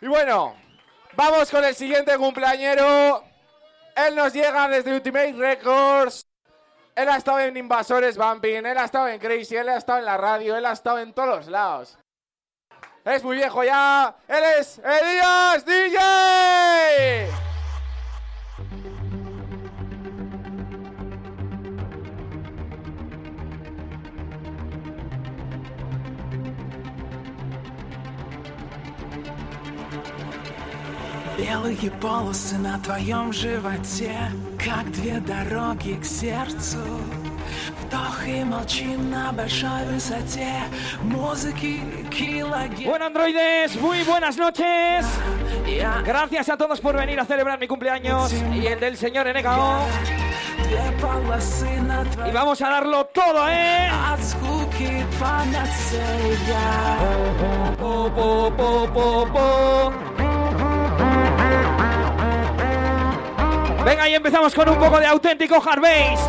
Y bueno, vamos con el siguiente cumpleañero. Él nos llega desde Ultimate Records. Él ha estado en Invasores Bumping, él ha estado en Crazy, él ha estado en la radio, él ha estado en todos los lados. Es muy viejo ya. Él es Elías DJ. Белые полосы на твоем животе Как две дороги к сердцу Вдох и молчим на большой высоте Музыки килогерц Bueno, androides, muy buenas noches. Я Gracias a todos por venir a celebrar mi cumpleaños y el del señor NKO. две полосы на Y твоем vamos a darlo todo, ¿eh? От скуки панацея Po, po, po, Venga, y empezamos con un poco de auténtico hard bass.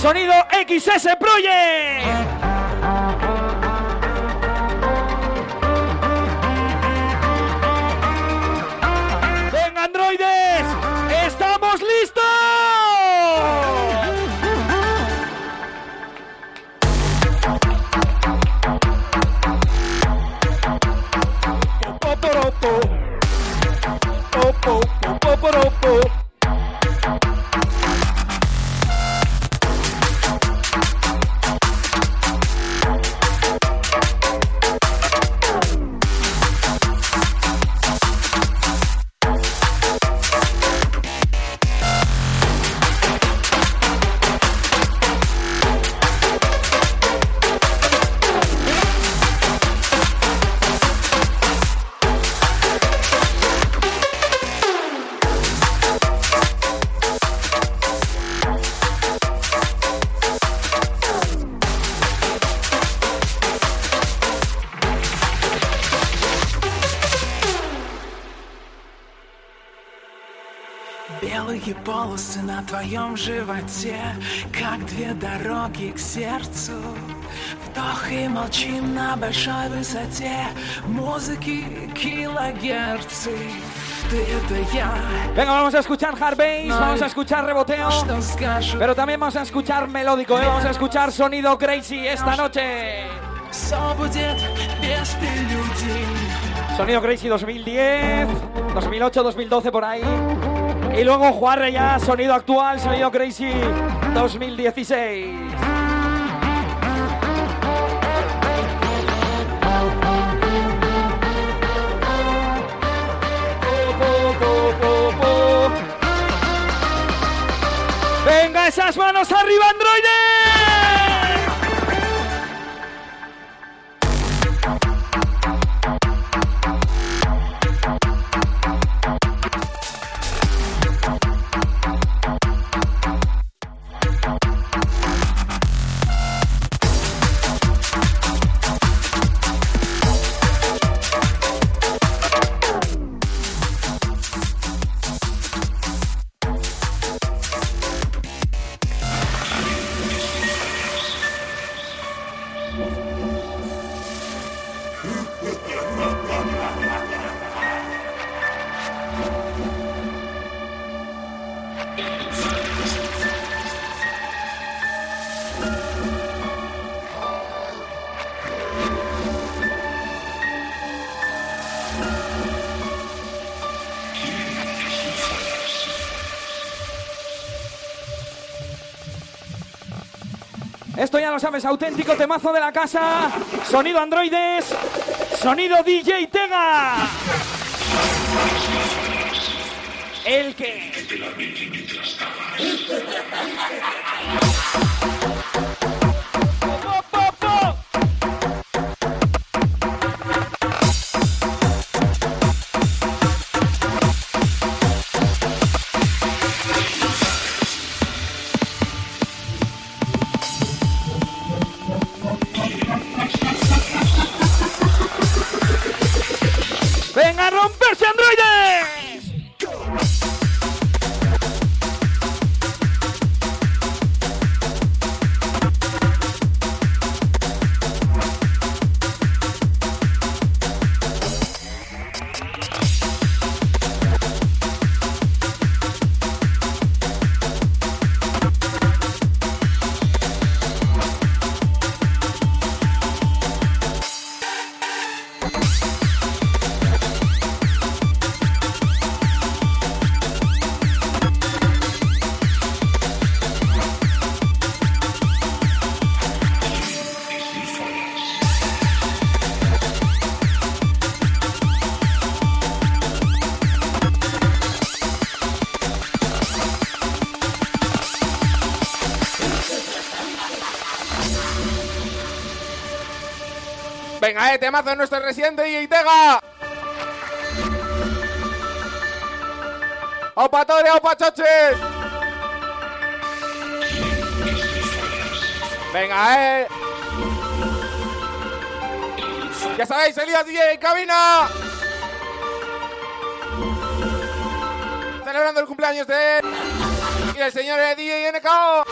Sonido XS Project. Androides, estamos listos. Popo, poporopo. твоем животе Как две дороги к сердцу Вдох и молчим на большой высоте Музыки килогерцы Ты это я Venga, vamos a escuchar hard bass, No vamos a hay- escuchar reboteo. Что скажут Pero también vamos a escuchar melódico, ¿eh? vamos a escuchar sonido crazy esta noche. Все будет без прелюдий Sonido crazy 2010, 2008, 2012 por ahí. Y luego Juarre ya, sonido actual, sonido crazy 2016. Venga, esas manos arriba, androides. Lo sabes, auténtico temazo de la casa. Sonido androides. Sonido DJ Tega. El que. A romperse, androides! de temazo de nuestro residente y Tega. ¡Opa Tore, opa Choches! Venga, eh. Ya sabéis, Elías DJ en cabina. Celebrando el cumpleaños de él. Y el señor eh, DJ NKO.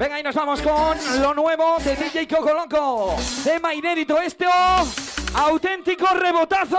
Venga, y nos vamos con lo nuevo de DJ Coco Loco. Tema inédito este, auténtico rebotazo.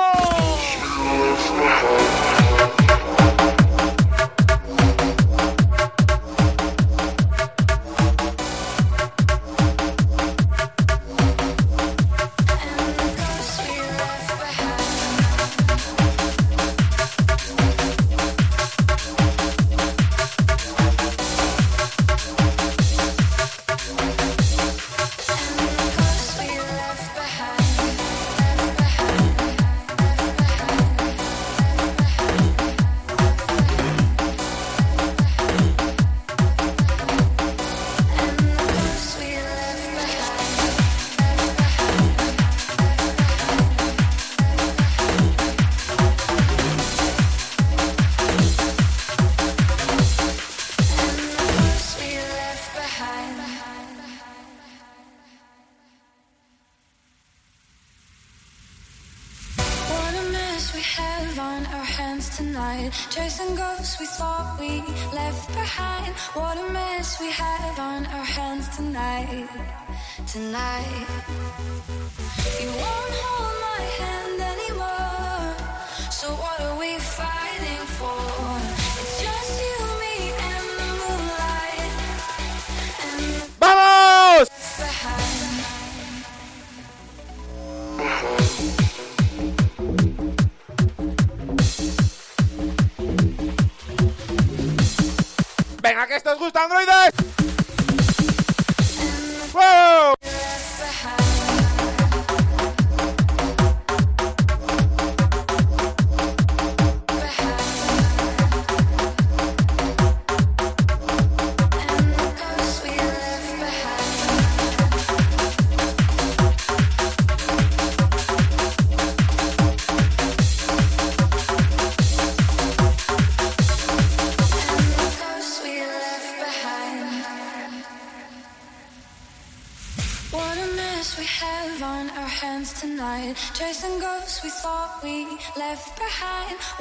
tonight.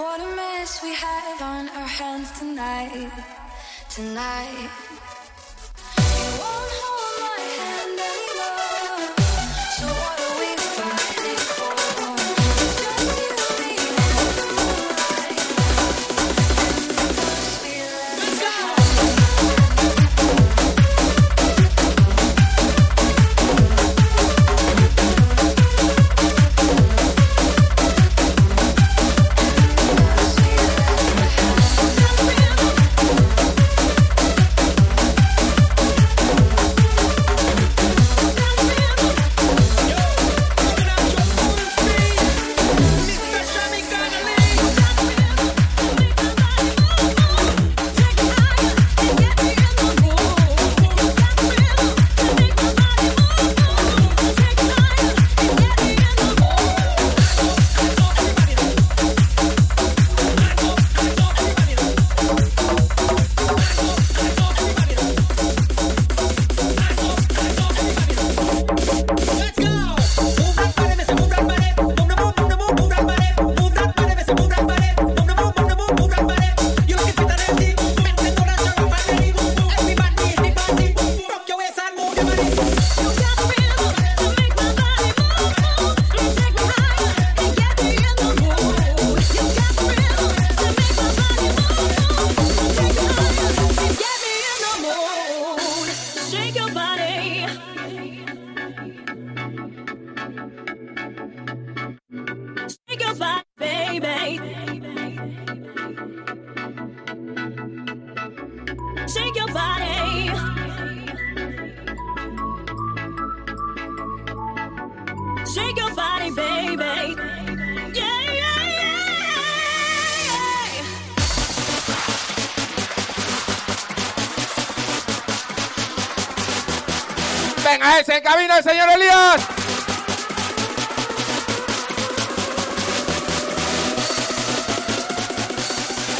What a mess we have on our hands tonight, tonight. You won't hold my hand anymore.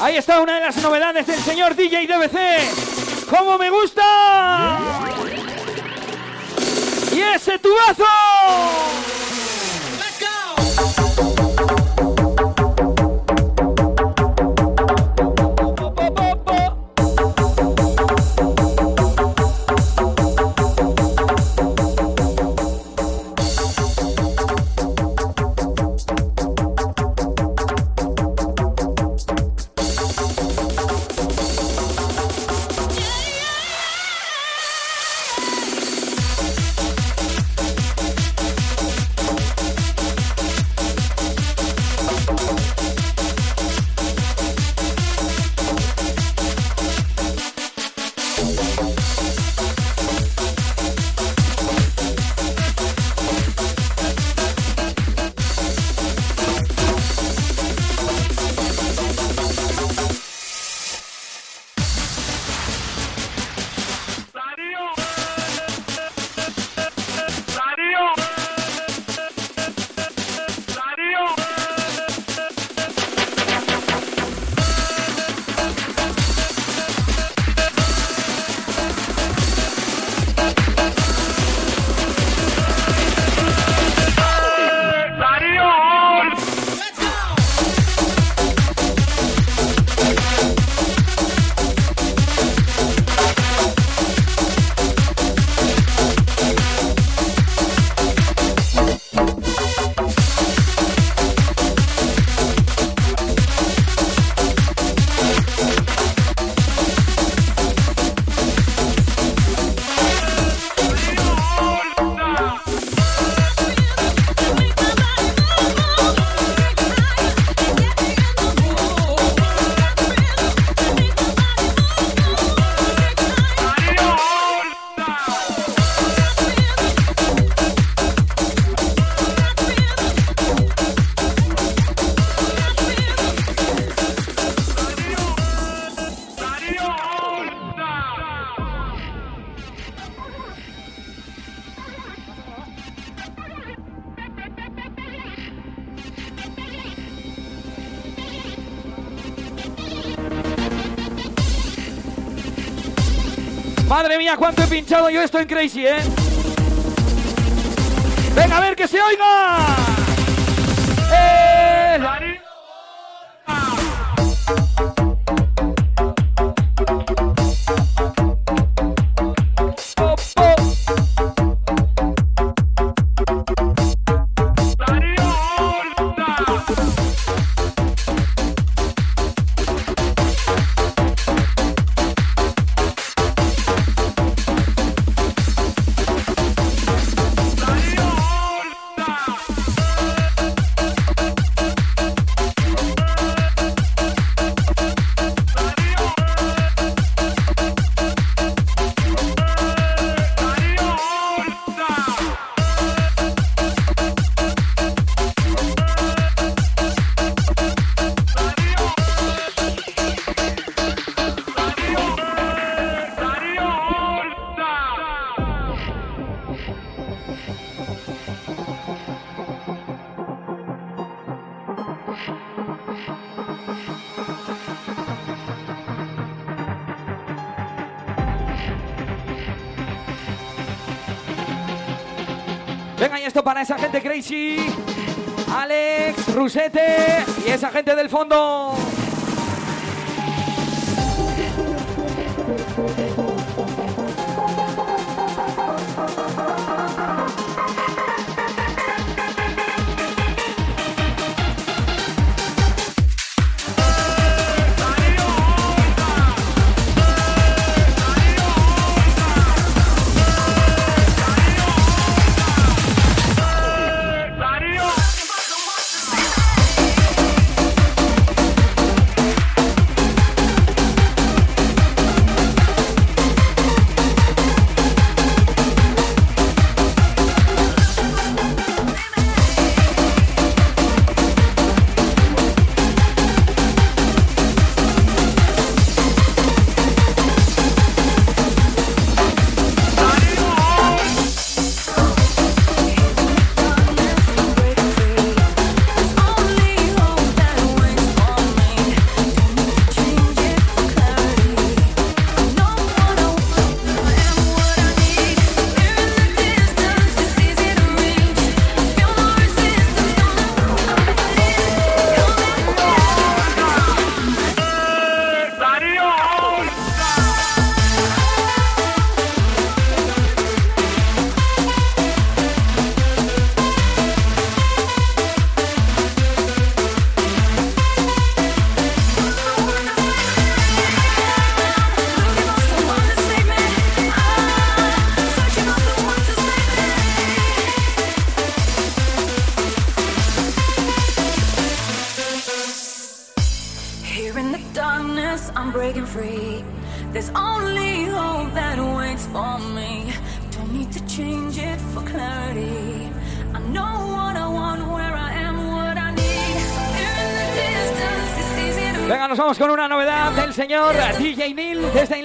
Ahí está una de las novedades del señor DJ DBC. ¡Cómo me gusta! ¡Y ese tubazo! Madre pinchado yo esto en Crazy, ¿eh? Venga, a ver que se oiga. Y esa gente del fondo.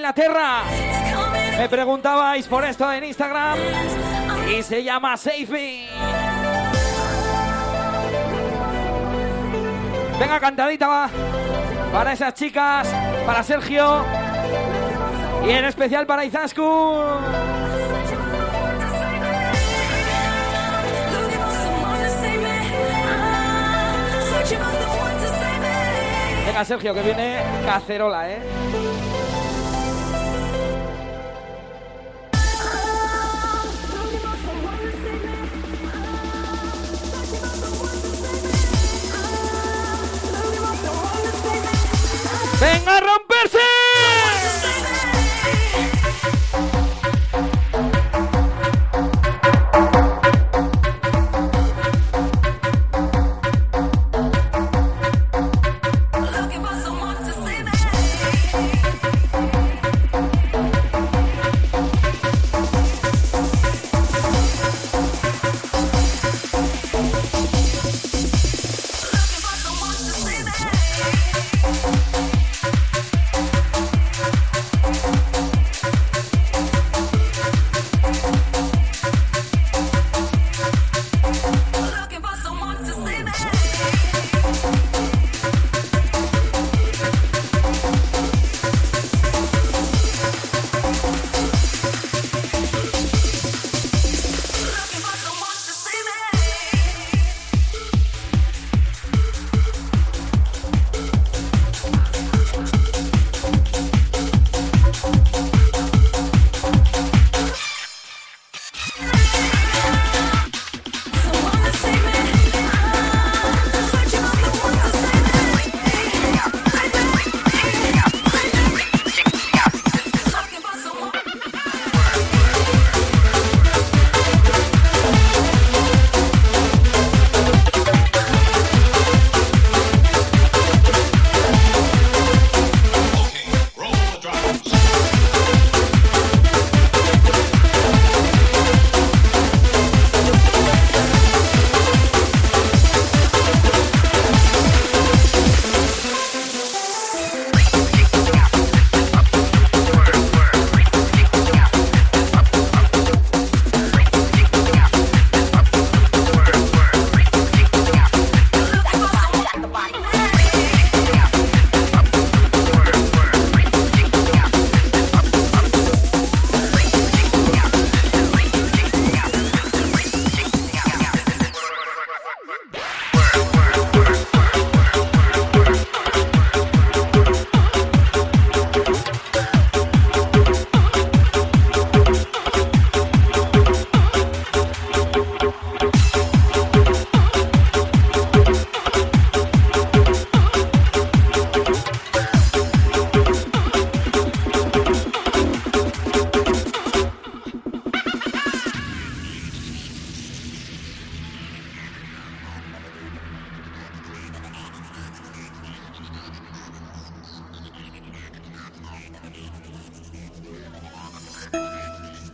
Inglaterra. Me preguntabais por esto en Instagram y se llama Save Me. Venga, cantadita va. Para esas chicas, para Sergio y en especial para Izaskun. Venga, Sergio, que viene cacerola, ¿eh? ¡Venga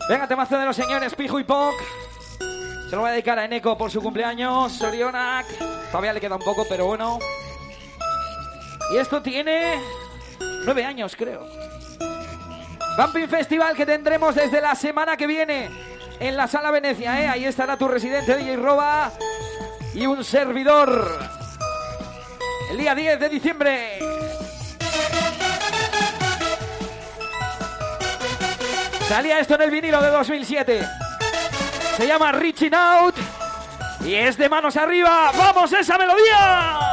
Venga, temazo de los señores Pijo y Poc. Se lo voy a dedicar a Eneco por su cumpleaños. Sorionak. Todavía le queda un poco, pero bueno. Y esto tiene nueve años, creo. Bumping Festival que tendremos desde la semana que viene en la Sala Venecia, ¿eh? Ahí estará tu residente DJ Roba y un servidor. El día 10 de diciembre. Salía esto en el vinilo de 2007. Se llama Reaching Out y es de manos arriba. ¡Vamos esa melodía!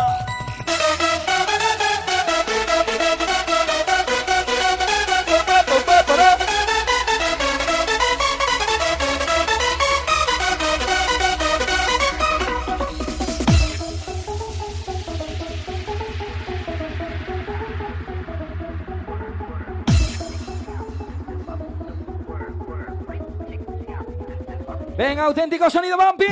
Auténtico sonido bumpy.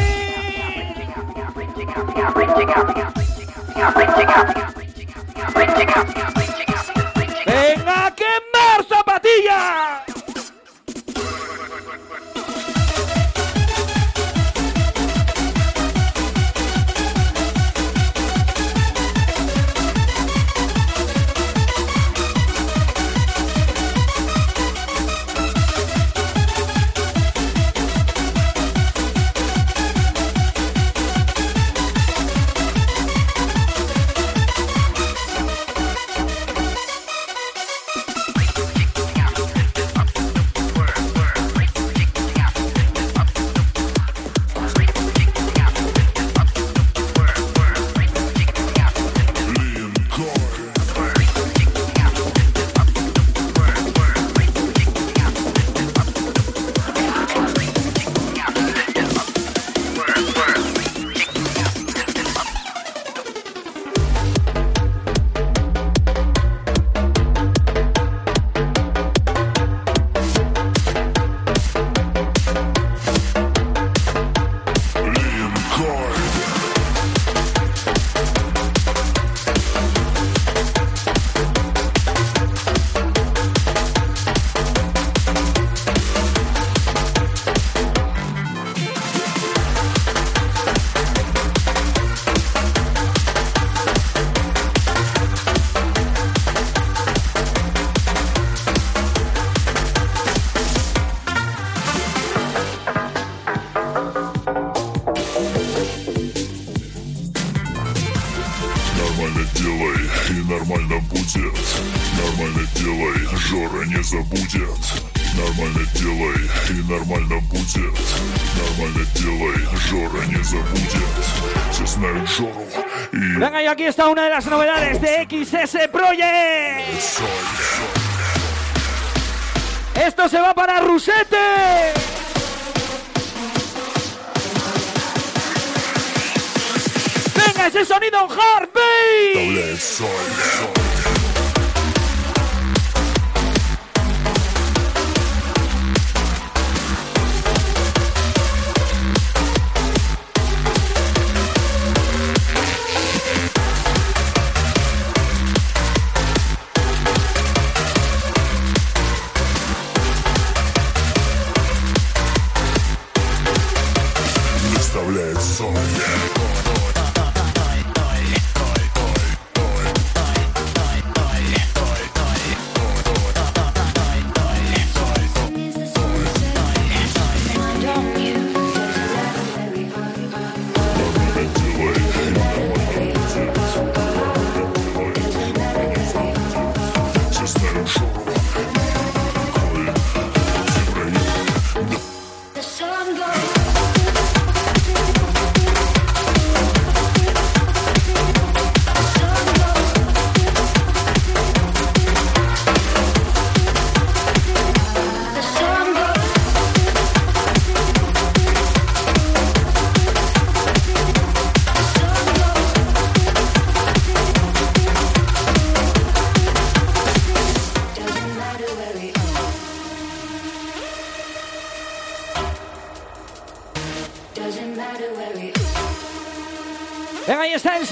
Нормально делай, и нормально будет Нормально делай, Жора не забудет Все знают Жору и Venga, y aquí está una de las novedades de XS Project. соль Esto se va para Rusete. Venga, ese sonido hard bass.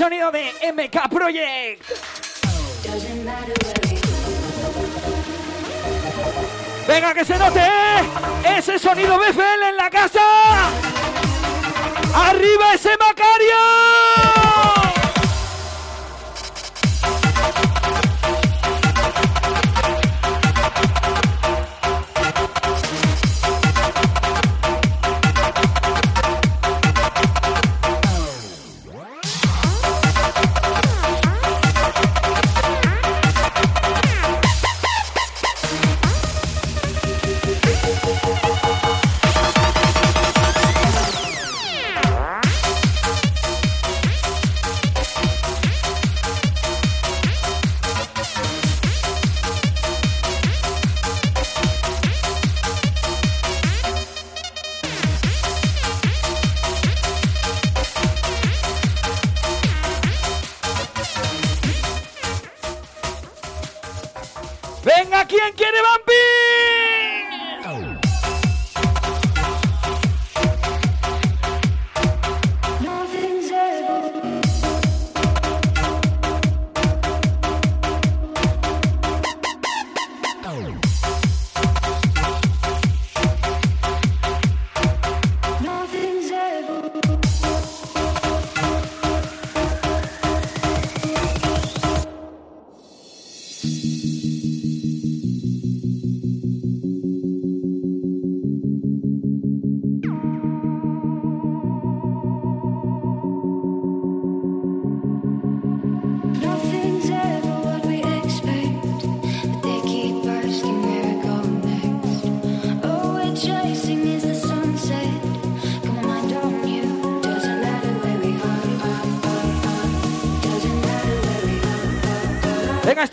Sonido de MK Project. Venga, que se note ¿eh? ese sonido BFL en la casa. ¡Arriba ese Macario!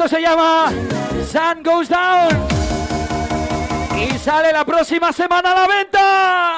Se llama Sun Goes Down. Y sale la próxima semana a la venta.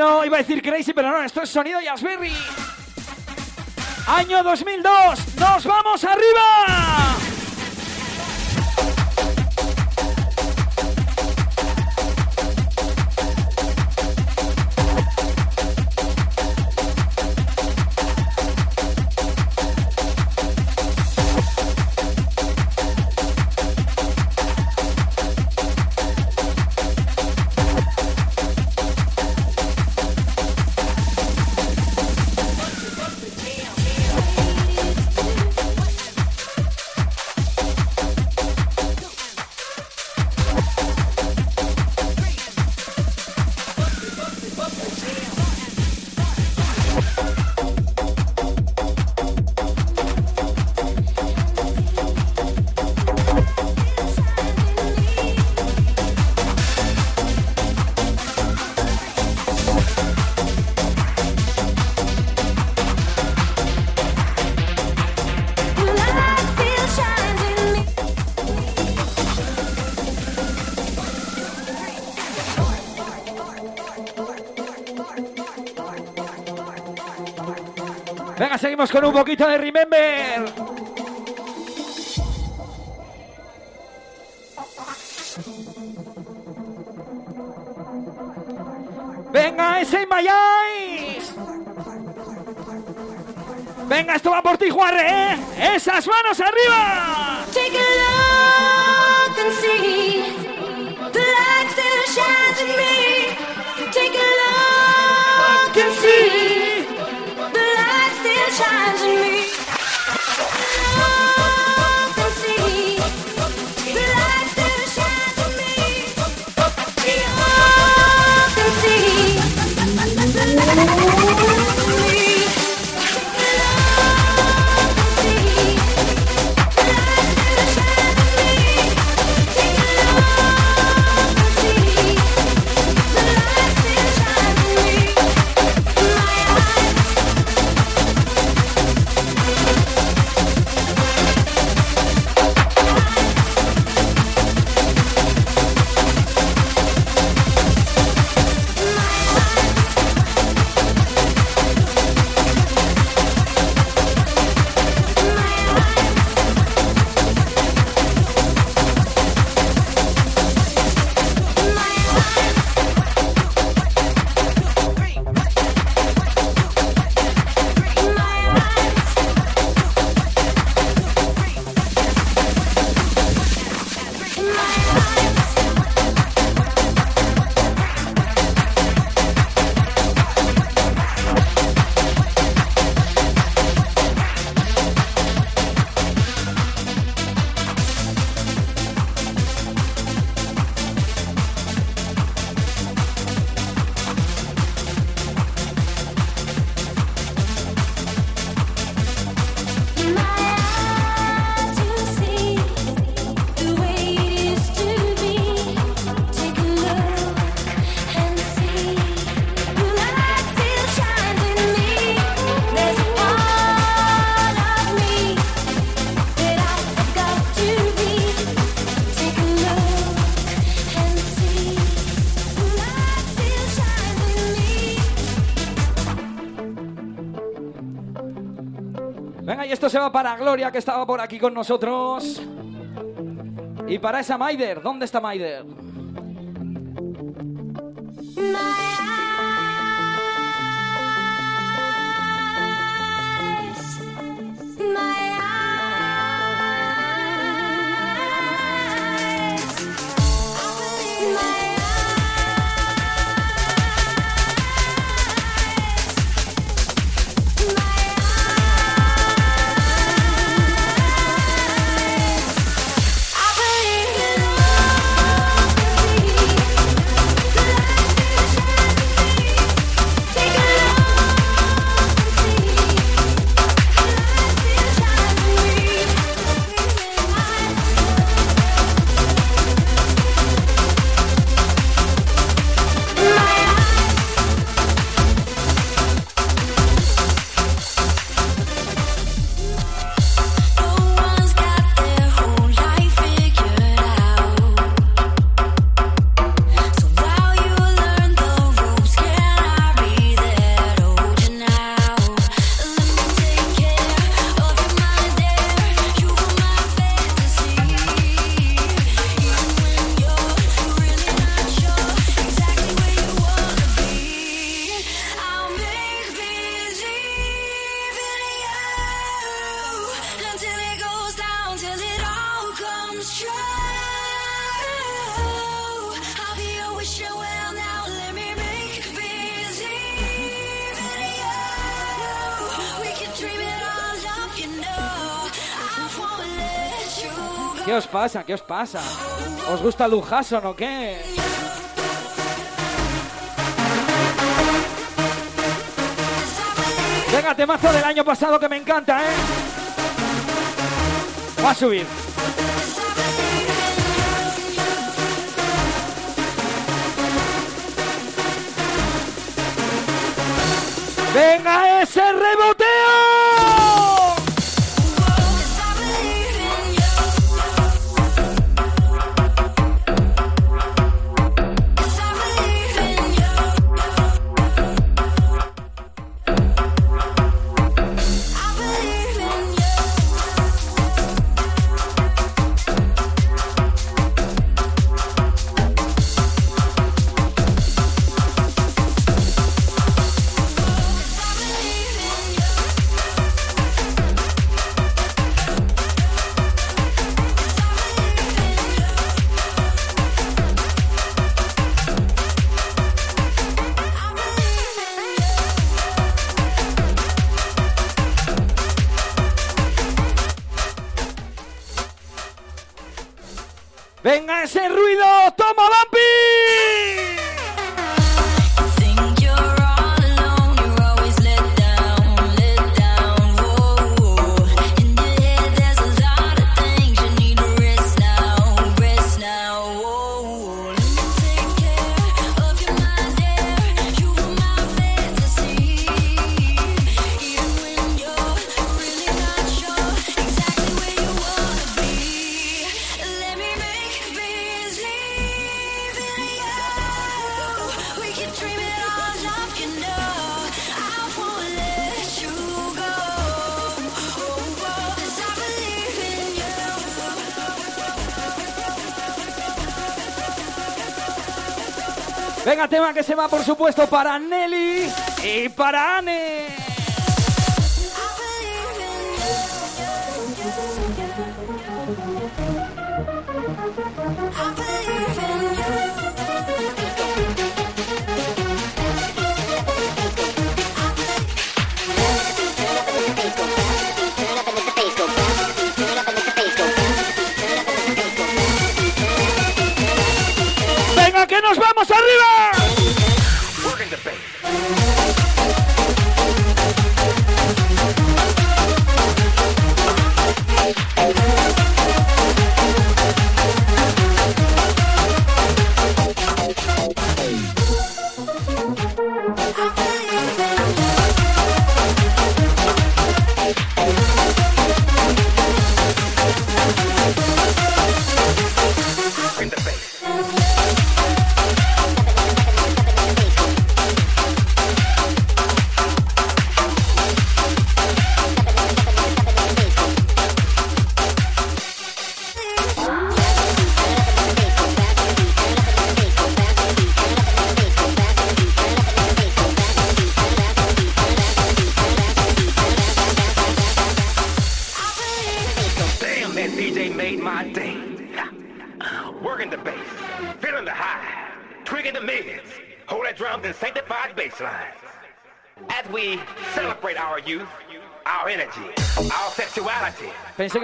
Sonido. Iba a decir crazy, pero no, esto es sonido Yasberry. Año 2002. ¡Nos vamos arriba! Con un poquito de Remember. Venga, ese Eyes. Venga, esto va por ti, Juarre, ¿eh? ¡Esas manos arriba! Se va para Gloria, que estaba por aquí con nosotros. Y para esa Maider, ¿dónde está Maider? ¿Qué os pasa? ¿Os gusta Doug Hasson o qué? Venga, temazo del año pasado que me encanta, ¿eh? Va a subir. Venga, ese rey. tema que se va, por supuesto, para Nelly y para Anne.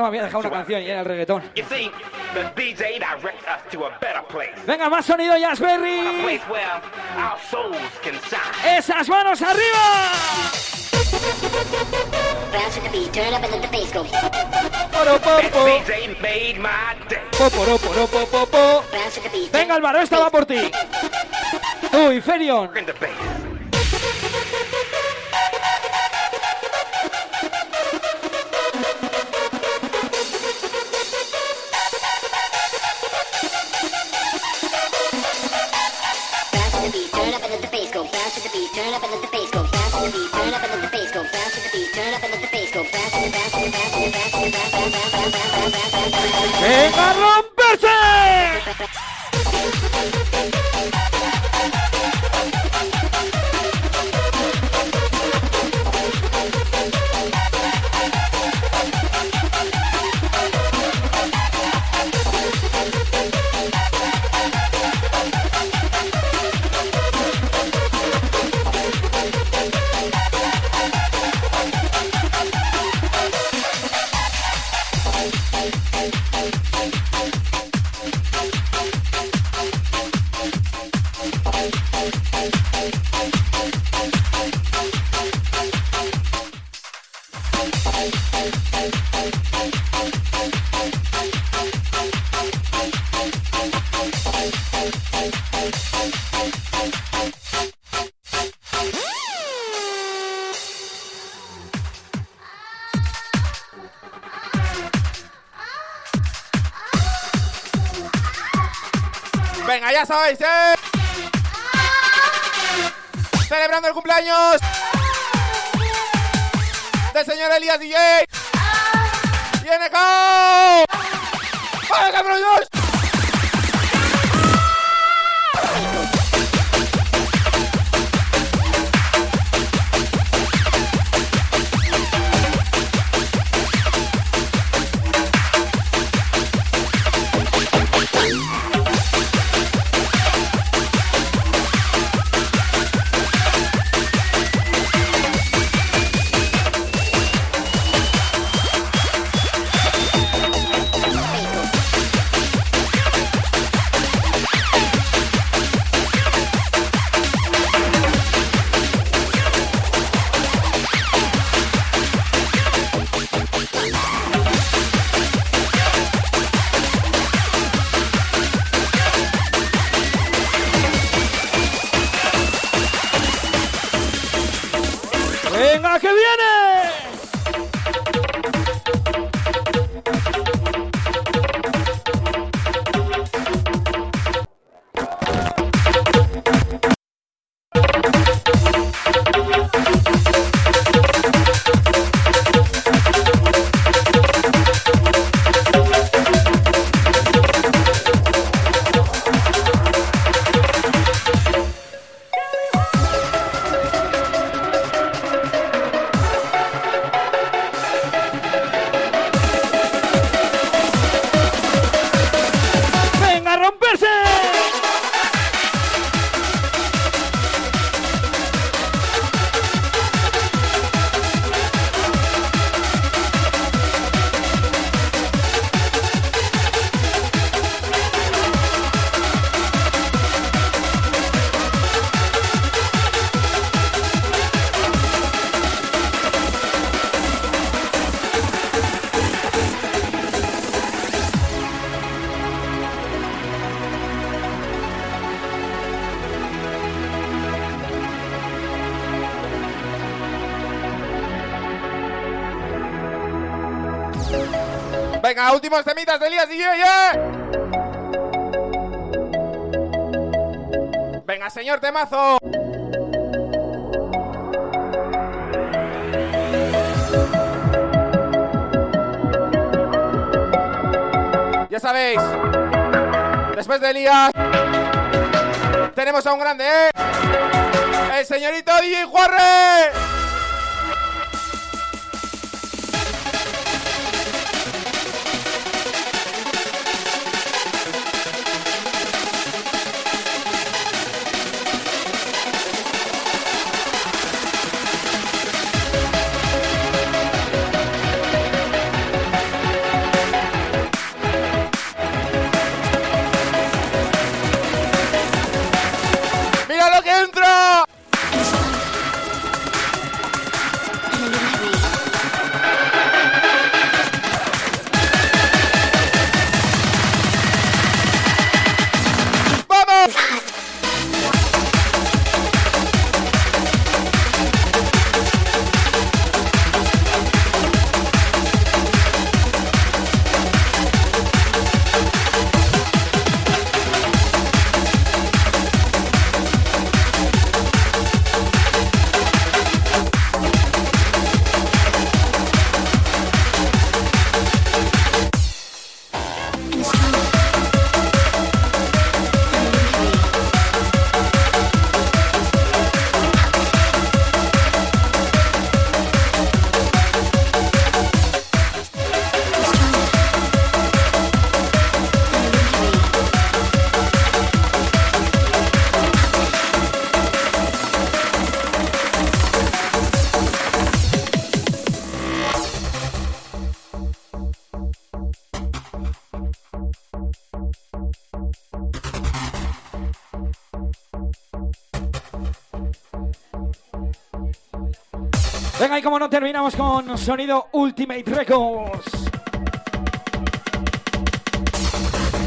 me había dejado una canción y era el reggaetón. Venga, más sonido, Jazzberry. Esas manos arriba. Venga, Álvaro, esta va por ti. Uy, Ferion. ¿Eh? ¡Venga, rompe! Venga, ya sabéis, ¿eh? Celebrando el cumpleaños del señor Elías DJ. ¡Viene cao! ¡Vale, cabrones! Últimos temitas de Elías DJ. Venga, señor temazo. Ya sabéis, después de Elías, tenemos a un grande, ¿eh? El señorito DJ Juarre. Como no terminamos con sonido Ultimate Records.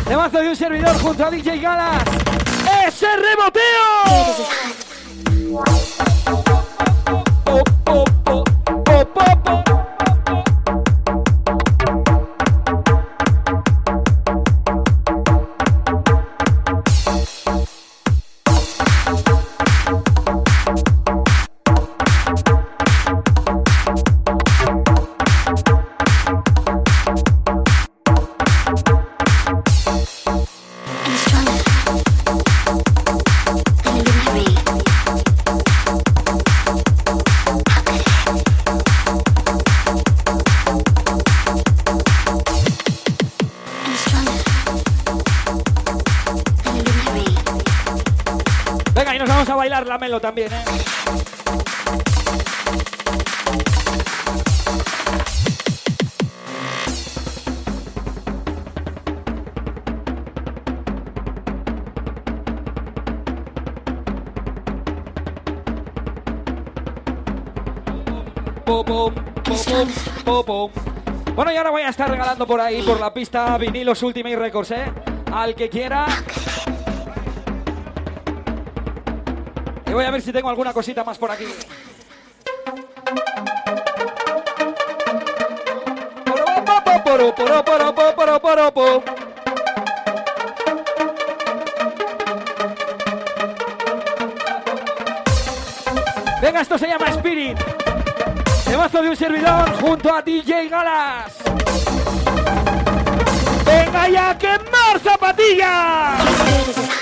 Temazo de un servidor junto a DJ Galas. ¡Ese reboteo! Po, po, también, ¿eh? Bueno, y ahora voy a estar regalando por ahí, por la pista, vinilos Ultimate Records, ¿eh? Al que quiera. Y voy a ver si tengo alguna cosita más por aquí. Venga, esto se llama Spirit. Temazo de un servidor junto a DJ Galas. Venga ya, quemar zapatillas.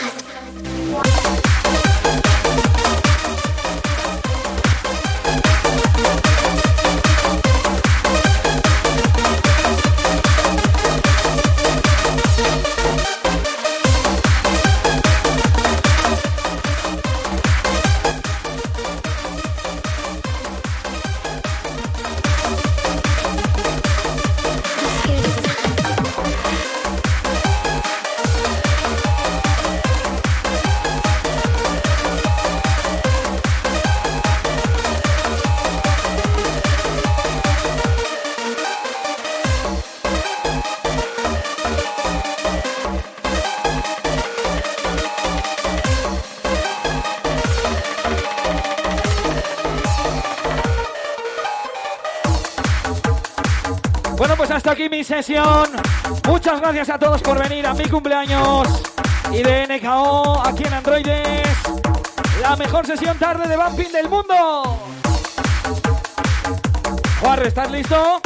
Muchas gracias a todos por venir a mi cumpleaños y de NKO aquí en Androides. La mejor sesión tarde de Bumping del mundo. Juan, ¿estás listo?